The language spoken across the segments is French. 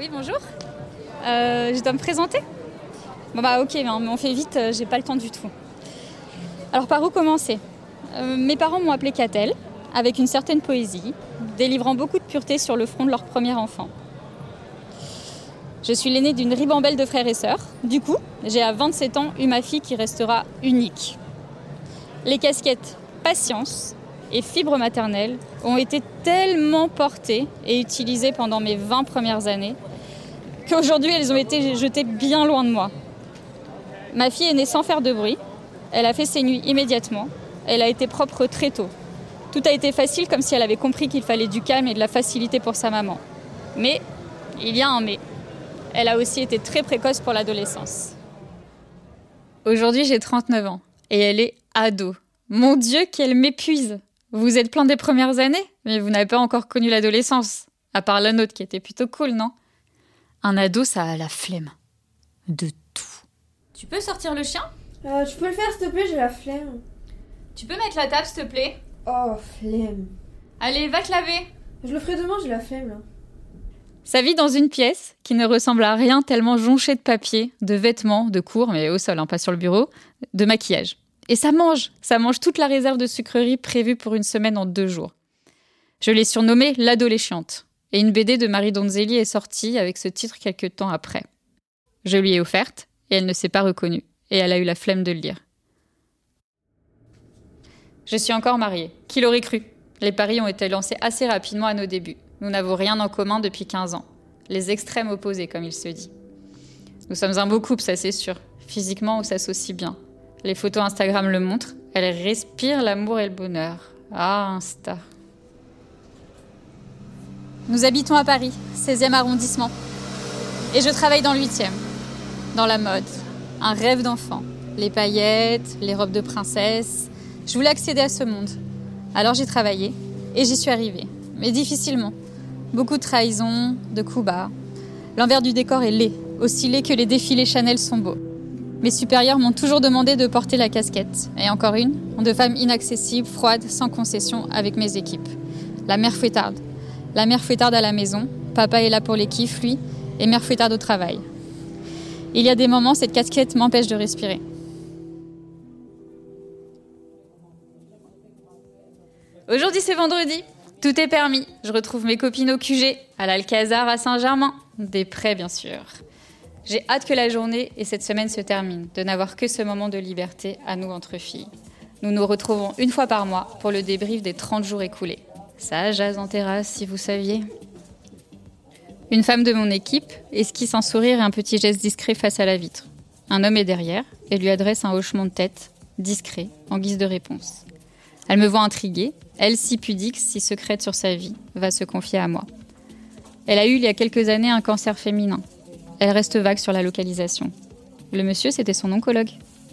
Oui, bonjour. Euh, je dois me présenter Bon bah ok, mais on fait vite, euh, j'ai pas le temps du tout. Alors par où commencer? Euh, Mes parents m'ont appelée Catel, avec une certaine poésie, délivrant beaucoup de pureté sur le front de leur premier enfant. Je suis l'aînée d'une ribambelle de frères et sœurs. Du coup, j'ai à 27 ans eu ma fille qui restera unique. Les casquettes patience et fibre maternelle ont été tellement portées et utilisées pendant mes 20 premières années qu'aujourd'hui elles ont été jetées bien loin de moi. Ma fille est née sans faire de bruit, elle a fait ses nuits immédiatement, elle a été propre très tôt. Tout a été facile comme si elle avait compris qu'il fallait du calme et de la facilité pour sa maman. Mais, il y a un mais. Elle a aussi été très précoce pour l'adolescence. Aujourd'hui j'ai 39 ans et elle est ado. Mon Dieu, qu'elle m'épuise Vous êtes plein des premières années, mais vous n'avez pas encore connu l'adolescence. À part la nôtre qui était plutôt cool, non? Un ado, ça a la flemme. De tout. Tu peux sortir le chien? Euh, tu peux le faire s'il te plaît, j'ai la flemme. Tu peux mettre la table, s'il te plaît? Oh, flemme. Allez, va te laver Je le ferai demain, j'ai la flemme là. Ça vit dans une pièce qui ne ressemble à rien tellement jonchée de papier, de vêtements, de cours, mais au sol, hein, pas sur le bureau, de maquillage. Et ça mange, ça mange toute la réserve de sucreries prévue pour une semaine en deux jours. Je l'ai surnommée l'adolescente. Et une BD de Marie Donzelli est sortie avec ce titre quelques temps après. Je lui ai offerte, et elle ne s'est pas reconnue, et elle a eu la flemme de le lire. Je suis encore mariée. Qui l'aurait cru? Les paris ont été lancés assez rapidement à nos débuts. Nous n'avons rien en commun depuis 15 ans. Les extrêmes opposés, comme il se dit. Nous sommes un beau couple, ça c'est sûr. Physiquement, on s'associe bien. Les photos Instagram le montrent. Elle respire l'amour et le bonheur. Ah, Insta. Nous habitons à Paris, 16e arrondissement. Et je travaille dans le 8e. Dans la mode. Un rêve d'enfant. Les paillettes, les robes de princesse. Je voulais accéder à ce monde. Alors j'ai travaillé et j'y suis arrivée. Mais difficilement. Beaucoup de trahison, de coups bas. L'envers du décor est laid, aussi laid que les défilés Chanel sont beaux. Mes supérieurs m'ont toujours demandé de porter la casquette. Et encore une, de femme inaccessible, froide, sans concession avec mes équipes. La mère fouettarde. La mère fouettarde à la maison. Papa est là pour les kiffs, lui, et mère fouettarde au travail. Il y a des moments, cette casquette m'empêche de respirer. Aujourd'hui, c'est vendredi. Tout est permis. Je retrouve mes copines au QG, à l'Alcazar à Saint-Germain. Des prêts, bien sûr. J'ai hâte que la journée et cette semaine se terminent, de n'avoir que ce moment de liberté à nous entre filles. Nous nous retrouvons une fois par mois pour le débrief des 30 jours écoulés. Ça jase en terrasse, si vous saviez. Une femme de mon équipe esquisse un sourire et un petit geste discret face à la vitre. Un homme est derrière et lui adresse un hochement de tête, discret, en guise de réponse. Elle me voit intriguée, elle si pudique, si secrète sur sa vie, va se confier à moi. Elle a eu il y a quelques années un cancer féminin. Elle reste vague sur la localisation. Le monsieur, c'était son oncologue.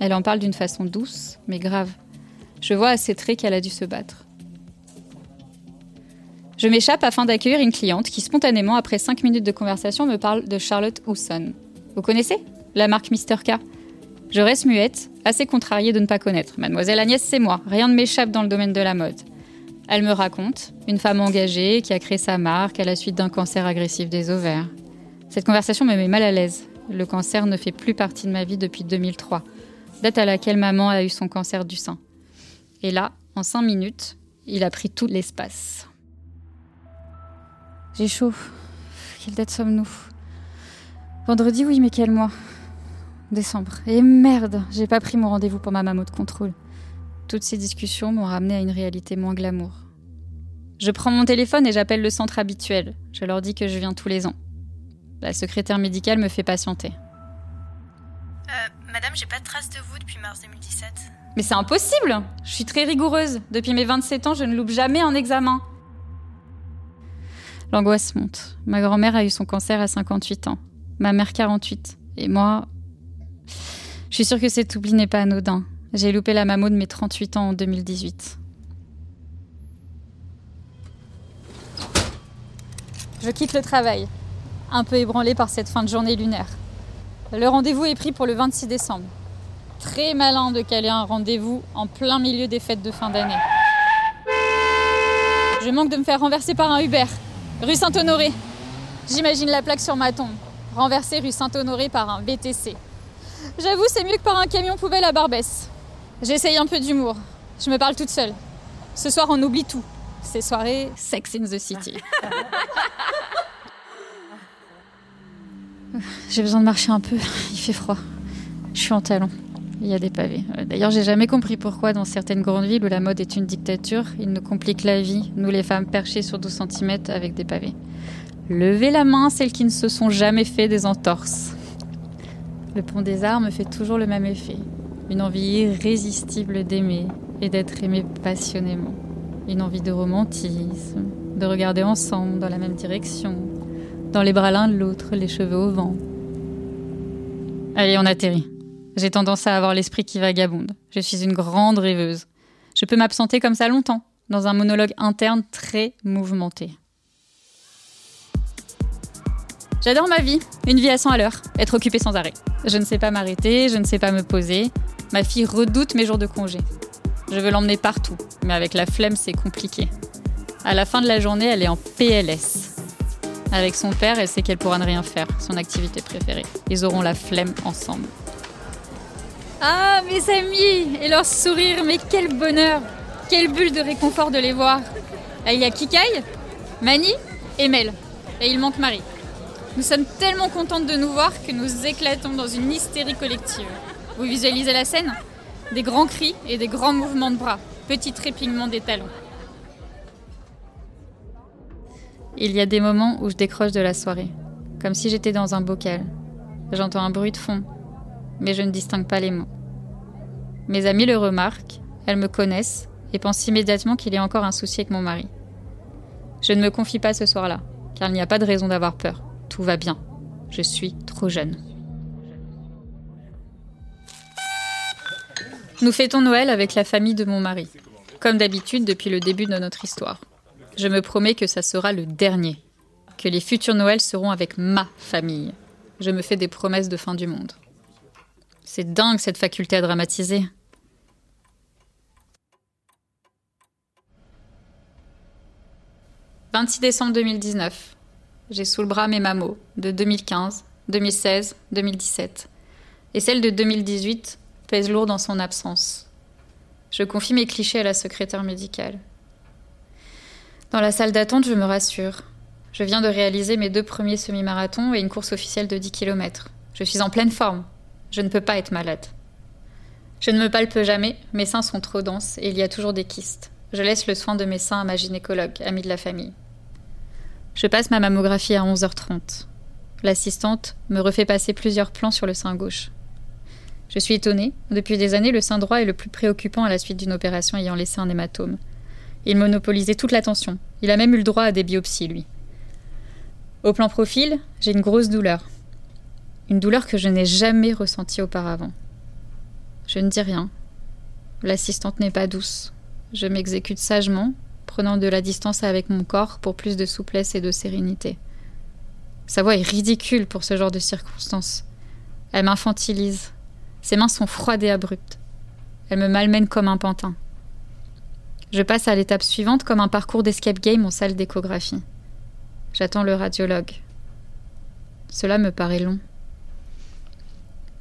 Elle en parle d'une façon douce, mais grave. Je vois à ses traits qu'elle a dû se battre. Je m'échappe afin d'accueillir une cliente qui, spontanément, après cinq minutes de conversation, me parle de Charlotte Housson. Vous connaissez La marque Mister K? Je reste muette, assez contrariée de ne pas connaître. Mademoiselle Agnès, c'est moi. Rien ne m'échappe dans le domaine de la mode. Elle me raconte, une femme engagée qui a créé sa marque à la suite d'un cancer agressif des ovaires. Cette conversation me met mal à l'aise. Le cancer ne fait plus partie de ma vie depuis 2003, date à laquelle maman a eu son cancer du sein. Et là, en cinq minutes, il a pris tout l'espace. J'ai chaud. Quelle date sommes-nous? Vendredi, oui, mais quel mois? Décembre. Et merde, j'ai pas pris mon rendez-vous pour ma mammo de contrôle. Toutes ces discussions m'ont ramené à une réalité moins glamour. Je prends mon téléphone et j'appelle le centre habituel. Je leur dis que je viens tous les ans. La secrétaire médicale me fait patienter. Euh, madame, j'ai pas de trace de vous depuis mars 2017. Mais c'est impossible Je suis très rigoureuse. Depuis mes 27 ans, je ne loupe jamais un examen. L'angoisse monte. Ma grand-mère a eu son cancer à 58 ans. Ma mère 48. Et moi... Je suis sûre que cet oubli n'est pas anodin. J'ai loupé la mammo de mes 38 ans en 2018. Je quitte le travail, un peu ébranlée par cette fin de journée lunaire. Le rendez-vous est pris pour le 26 décembre. Très malin de caler un rendez-vous en plein milieu des fêtes de fin d'année. Je manque de me faire renverser par un Uber, rue Saint-Honoré. J'imagine la plaque sur ma tombe, renversée rue Saint-Honoré par un VTC. J'avoue, c'est mieux que par un camion poubelle à Barbès. J'essaye un peu d'humour. Je me parle toute seule. Ce soir, on oublie tout. Ces soirées Sex in the City. J'ai besoin de marcher un peu. Il fait froid. Je suis en talons. Il y a des pavés. D'ailleurs, j'ai jamais compris pourquoi, dans certaines grandes villes où la mode est une dictature, ils nous compliquent la vie, nous les femmes perchées sur 12 cm avec des pavés. Levez la main, celles qui ne se sont jamais fait des entorses. Le pont des arts me fait toujours le même effet. Une envie irrésistible d'aimer et d'être aimé passionnément. Une envie de romantisme, de regarder ensemble dans la même direction, dans les bras l'un de l'autre, les cheveux au vent. Allez, on atterrit. J'ai tendance à avoir l'esprit qui vagabonde. Je suis une grande rêveuse. Je peux m'absenter comme ça longtemps, dans un monologue interne très mouvementé. J'adore ma vie, une vie à 100 à l'heure, être occupée sans arrêt. Je ne sais pas m'arrêter, je ne sais pas me poser. Ma fille redoute mes jours de congé. Je veux l'emmener partout, mais avec la flemme, c'est compliqué. À la fin de la journée, elle est en PLS. Avec son père, elle sait qu'elle pourra ne rien faire, son activité préférée. Ils auront la flemme ensemble. Ah, mes amis Et leur sourire, mais quel bonheur Quelle bulle de réconfort de les voir Il y a Kikaï, Mani et Mel. Et il manque Marie. Nous sommes tellement contentes de nous voir que nous éclatons dans une hystérie collective. Vous visualisez la scène? Des grands cris et des grands mouvements de bras, petits trépignements des talons. Il y a des moments où je décroche de la soirée, comme si j'étais dans un bocal. J'entends un bruit de fond, mais je ne distingue pas les mots. Mes amies le remarquent, elles me connaissent et pensent immédiatement qu'il y a encore un souci avec mon mari. Je ne me confie pas ce soir-là, car il n'y a pas de raison d'avoir peur. Tout va bien. Je suis trop jeune. Nous fêtons Noël avec la famille de mon mari, comme d'habitude depuis le début de notre histoire. Je me promets que ça sera le dernier, que les futurs Noëls seront avec ma famille. Je me fais des promesses de fin du monde. C'est dingue cette faculté à dramatiser. « 26 décembre 2019. J'ai sous le bras mes mamos de 2015, 2016, 2017. Et celle de 2018 pèse lourd dans son absence. Je confie mes clichés à la secrétaire médicale. Dans la salle d'attente, je me rassure. Je viens de réaliser mes deux premiers semi-marathons et une course officielle de 10 km. Je suis en pleine forme. Je ne peux pas être malade. Je ne me palpe jamais, mes seins sont trop denses et il y a toujours des kystes. Je laisse le soin de mes seins à ma gynécologue, amie de la famille. Je passe ma mammographie à 11h30. L'assistante me refait passer plusieurs plans sur le sein gauche. Je suis étonnée. Depuis des années, le sein droit est le plus préoccupant à la suite d'une opération ayant laissé un hématome. Il monopolisait toute l'attention. Il a même eu le droit à des biopsies, lui. Au plan profil, j'ai une grosse douleur. Une douleur que je n'ai jamais ressentie auparavant. Je ne dis rien. L'assistante n'est pas douce. Je m'exécute sagement, prenant de la distance avec mon corps pour plus de souplesse et de sérénité. Sa voix est ridicule pour ce genre de circonstances. Elle m'infantilise. Ses mains sont froides et abruptes. Elle me malmène comme un pantin. Je passe à l'étape suivante comme un parcours d'escape game en salle d'échographie. J'attends le radiologue. Cela me paraît long.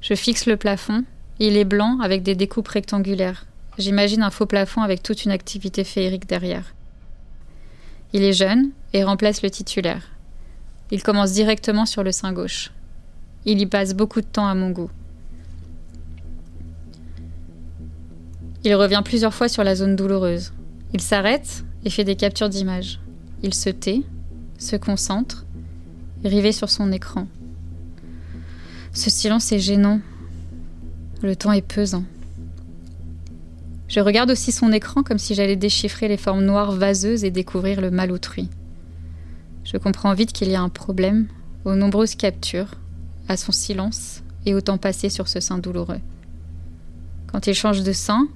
Je fixe le plafond. Il est blanc avec des découpes rectangulaires. J'imagine un faux plafond avec toute une activité féerique derrière. Il est jeune et remplace le titulaire. Il commence directement sur le sein gauche. Il y passe beaucoup de temps à mon goût. Il revient plusieurs fois sur la zone douloureuse. Il s'arrête et fait des captures d'images. Il se tait, se concentre, rivé sur son écran. Ce silence est gênant. Le temps est pesant. Je regarde aussi son écran comme si j'allais déchiffrer les formes noires vaseuses et découvrir le mal autrui. Je comprends vite qu'il y a un problème, aux nombreuses captures, à son silence et au temps passé sur ce sein douloureux. Quand il change de sein,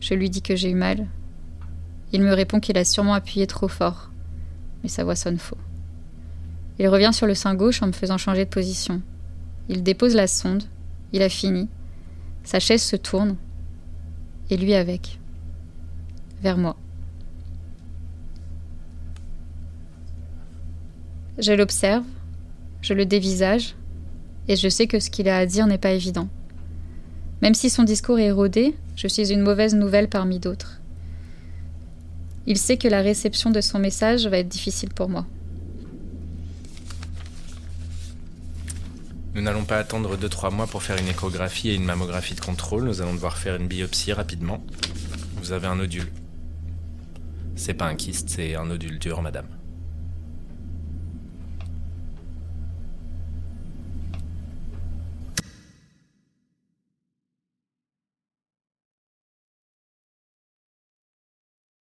je lui dis que j'ai eu mal. Il me répond qu'il a sûrement appuyé trop fort, mais sa voix sonne faux. Il revient sur le sein gauche en me faisant changer de position. Il dépose la sonde, il a fini. Sa chaise se tourne, et lui avec, vers moi. Je l'observe, je le dévisage, et je sais que ce qu'il a à dire n'est pas évident. Même si son discours est érodé, je suis une mauvaise nouvelle parmi d'autres. Il sait que la réception de son message va être difficile pour moi. Nous n'allons pas attendre 2-3 mois pour faire une échographie et une mammographie de contrôle. Nous allons devoir faire une biopsie rapidement. Vous avez un nodule. C'est pas un kyste, c'est un nodule dur, madame.